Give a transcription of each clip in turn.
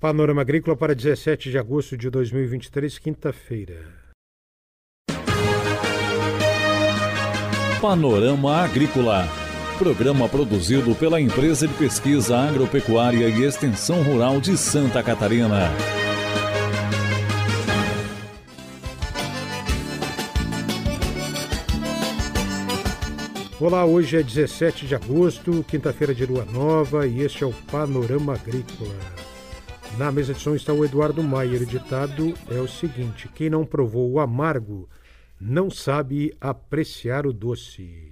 Panorama Agrícola para 17 de agosto de 2023, quinta-feira. Panorama Agrícola. Programa produzido pela Empresa de Pesquisa Agropecuária e Extensão Rural de Santa Catarina. Olá, hoje é 17 de agosto, quinta-feira de lua nova, e este é o Panorama Agrícola. Na mesa de som está o Eduardo Maier. O ditado é o seguinte: quem não provou o amargo não sabe apreciar o doce.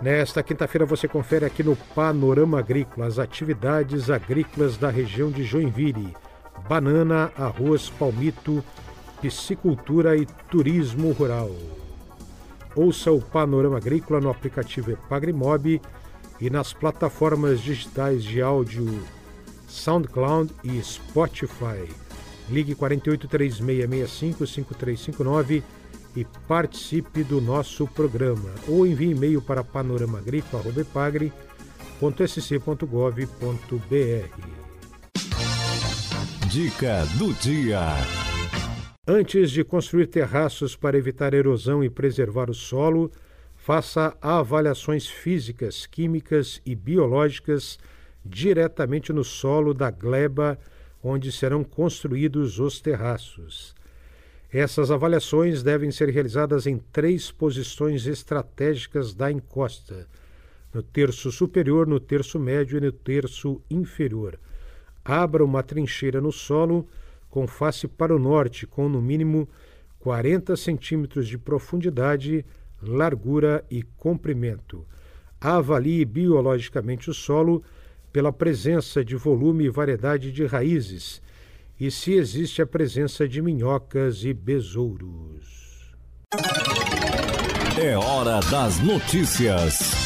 Nesta quinta-feira você confere aqui no Panorama Agrícola as atividades agrícolas da região de Joinville: banana, arroz, palmito, piscicultura e turismo rural. Ouça o Panorama Agrícola no aplicativo Epagrimob e nas plataformas digitais de áudio SoundCloud e Spotify. Ligue 48 3665 5359 e participe do nosso programa ou envie e-mail para panoramagricola.pagre.sc.gov.br. Dica do dia. Antes de construir terraços para evitar erosão e preservar o solo, faça avaliações físicas, químicas e biológicas diretamente no solo da gleba onde serão construídos os terraços. Essas avaliações devem ser realizadas em três posições estratégicas da encosta: no terço superior, no terço médio e no terço inferior. Abra uma trincheira no solo com face para o norte, com no mínimo 40 centímetros de profundidade largura e comprimento. Avalie biologicamente o solo pela presença de volume e variedade de raízes e se existe a presença de minhocas e besouros. É hora das notícias.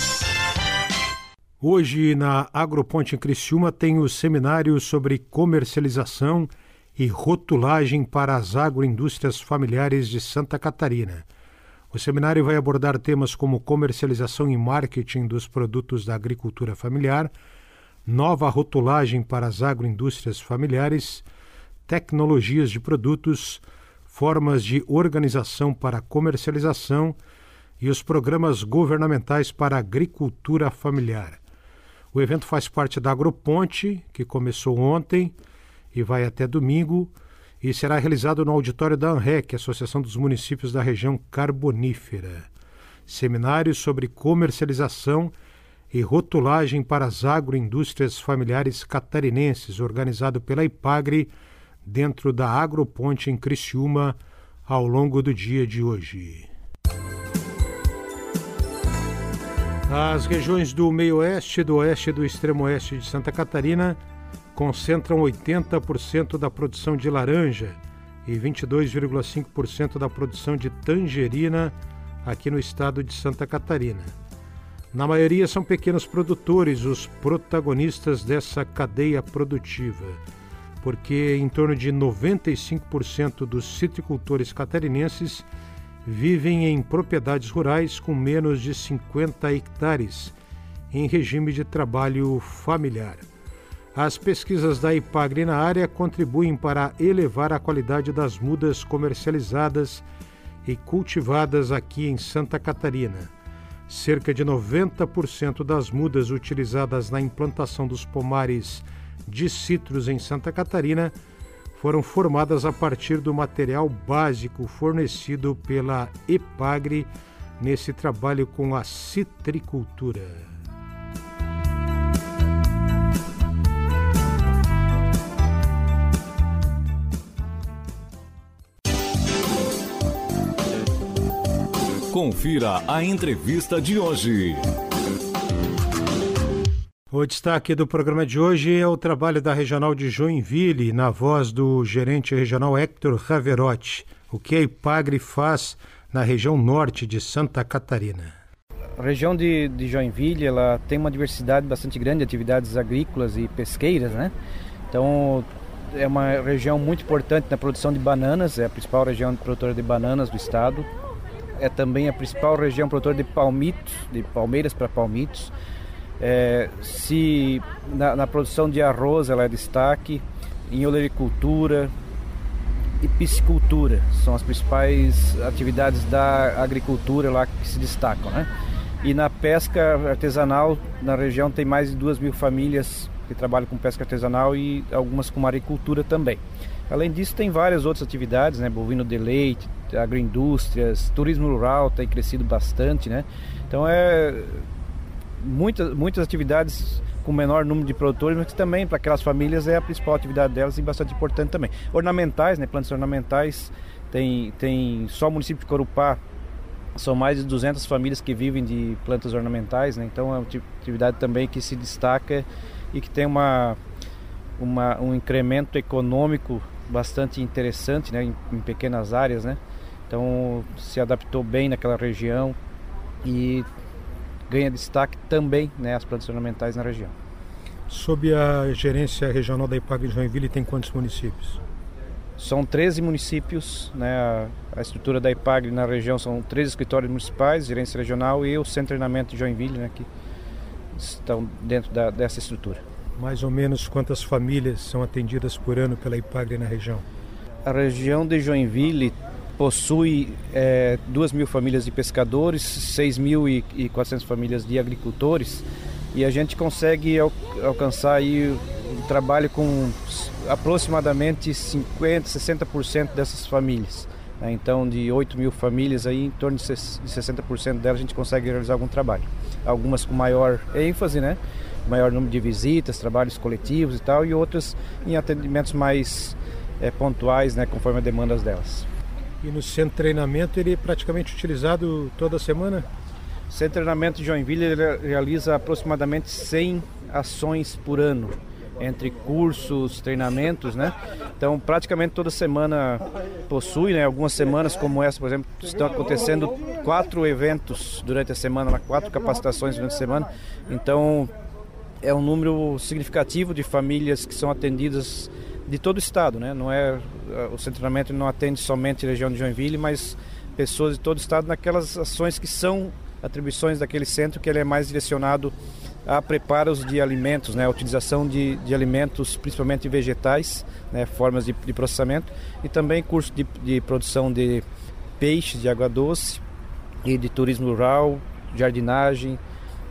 Hoje, na Agroponte em Criciúma, tem o seminário sobre comercialização e rotulagem para as agroindústrias familiares de Santa Catarina. O seminário vai abordar temas como comercialização e marketing dos produtos da agricultura familiar, nova rotulagem para as agroindústrias familiares, tecnologias de produtos, formas de organização para comercialização e os programas governamentais para agricultura familiar. O evento faz parte da Agroponte, que começou ontem e vai até domingo e será realizado no auditório da ANREC, Associação dos Municípios da Região Carbonífera. Seminário sobre comercialização e rotulagem para as agroindústrias familiares catarinenses, organizado pela IPAGRE, dentro da Agroponte em Criciúma, ao longo do dia de hoje. As regiões do meio-oeste e do oeste do extremo-oeste de Santa Catarina concentram 80% da produção de laranja e 22,5% da produção de tangerina aqui no estado de Santa Catarina. Na maioria são pequenos produtores os protagonistas dessa cadeia produtiva, porque em torno de 95% dos citricultores catarinenses vivem em propriedades rurais com menos de 50 hectares, em regime de trabalho familiar. As pesquisas da IPAGRE na área contribuem para elevar a qualidade das mudas comercializadas e cultivadas aqui em Santa Catarina. Cerca de 90% das mudas utilizadas na implantação dos pomares de citros em Santa Catarina foram formadas a partir do material básico fornecido pela EPAGRE nesse trabalho com a citricultura. Confira a entrevista de hoje. O destaque do programa de hoje é o trabalho da Regional de Joinville, na voz do gerente regional Hector Raverotti. O que a IPAGRE faz na região norte de Santa Catarina? A região de, de Joinville ela tem uma diversidade bastante grande de atividades agrícolas e pesqueiras, né? Então é uma região muito importante na produção de bananas, é a principal região produtora de bananas do estado é também a principal região produtora de palmitos, de palmeiras para palmitos. É, se na, na, produção de arroz ela é destaque, em olericultura e piscicultura são as principais atividades da agricultura lá que se destacam, né? E na pesca artesanal na região tem mais de duas mil famílias que trabalham com pesca artesanal e algumas com maricultura também. Além disso, tem várias outras atividades, né? Bovino de leite, agroindústrias, turismo rural tem crescido bastante, né? Então é muitas, muitas atividades com menor número de produtores, mas que também para aquelas famílias é a principal atividade delas e bastante importante também. Ornamentais, né? Plantas ornamentais, tem, tem só o município de Corupá são mais de 200 famílias que vivem de plantas ornamentais, né? então é uma atividade também que se destaca e que tem uma, uma um incremento econômico bastante interessante né? em, em pequenas áreas. Né? Então se adaptou bem naquela região e ganha destaque também né, as plantas ornamentais na região. Sob a gerência regional da IPAG de Joinville tem quantos municípios? São 13 municípios, né, a, estrutura da IPAG na região são 13 escritórios municipais, gerência regional e o centro de treinamento de Joinville, né, que estão dentro da, dessa estrutura. Mais ou menos quantas famílias são atendidas por ano pela IPAG na região? A região de Joinville possui é, 2 mil famílias de pescadores, 6.400 famílias de agricultores e a gente consegue al alcançar aí trabalho com aproximadamente 50, 60% dessas famílias. Né? Então, de 8 mil famílias, aí, em torno de 60% delas a gente consegue realizar algum trabalho. Algumas com maior ênfase, né? maior número de visitas, trabalhos coletivos e tal, e outras em atendimentos mais é, pontuais, né? conforme as demandas delas. E no centro de treinamento ele é praticamente utilizado toda semana? O centro de treinamento de Joinville realiza aproximadamente 100 ações por ano entre cursos, treinamentos, né? Então, praticamente toda semana possui, né? Algumas semanas como essa, por exemplo, estão acontecendo quatro eventos durante a semana, quatro capacitações durante a semana. Então, é um número significativo de famílias que são atendidas de todo o estado, né? Não é o centramento não atende somente a região de Joinville, mas pessoas de todo o estado naquelas ações que são atribuições daquele centro que ele é mais direcionado a preparos de alimentos, né, a utilização de, de alimentos, principalmente vegetais, né, formas de, de processamento, e também curso de, de produção de peixes de água doce e de turismo rural, jardinagem,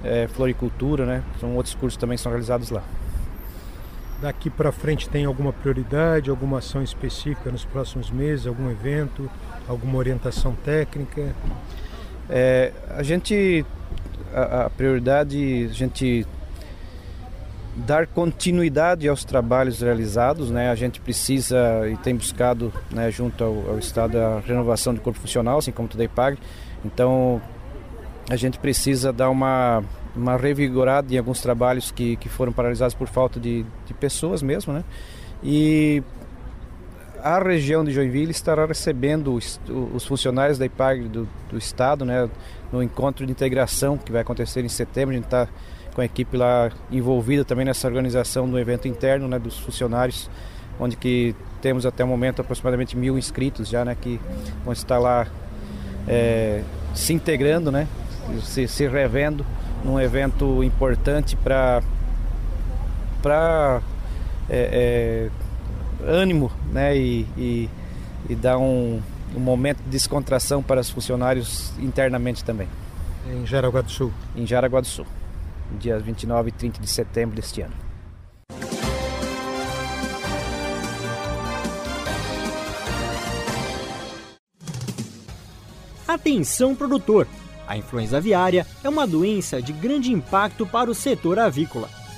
é, floricultura, né, são outros cursos também que são realizados lá. Daqui para frente tem alguma prioridade, alguma ação específica nos próximos meses, algum evento, alguma orientação técnica? É, a gente a, a prioridade a gente dar continuidade aos trabalhos realizados, né? A gente precisa e tem buscado, né, junto ao, ao Estado, a renovação do corpo funcional, assim como tudo pague. Então, a gente precisa dar uma, uma revigorada em alguns trabalhos que, que foram paralisados por falta de, de pessoas mesmo, né? E a região de Joinville estará recebendo os, os funcionários da IPAG do, do, Estado, né, no encontro de integração que vai acontecer em setembro. A gente está com a equipe lá envolvida também nessa organização do evento interno né, dos funcionários, onde que temos até o momento aproximadamente mil inscritos já, né, que vão estar lá é, se integrando, né, se, se revendo num evento importante para para é, é, ânimo né, e, e, e dar um, um momento de descontração para os funcionários internamente também. Em Jaraguá do Sul? Em Jaraguá do Sul, dias 29 e 30 de setembro deste ano. Atenção produtor! A influenza aviária é uma doença de grande impacto para o setor avícola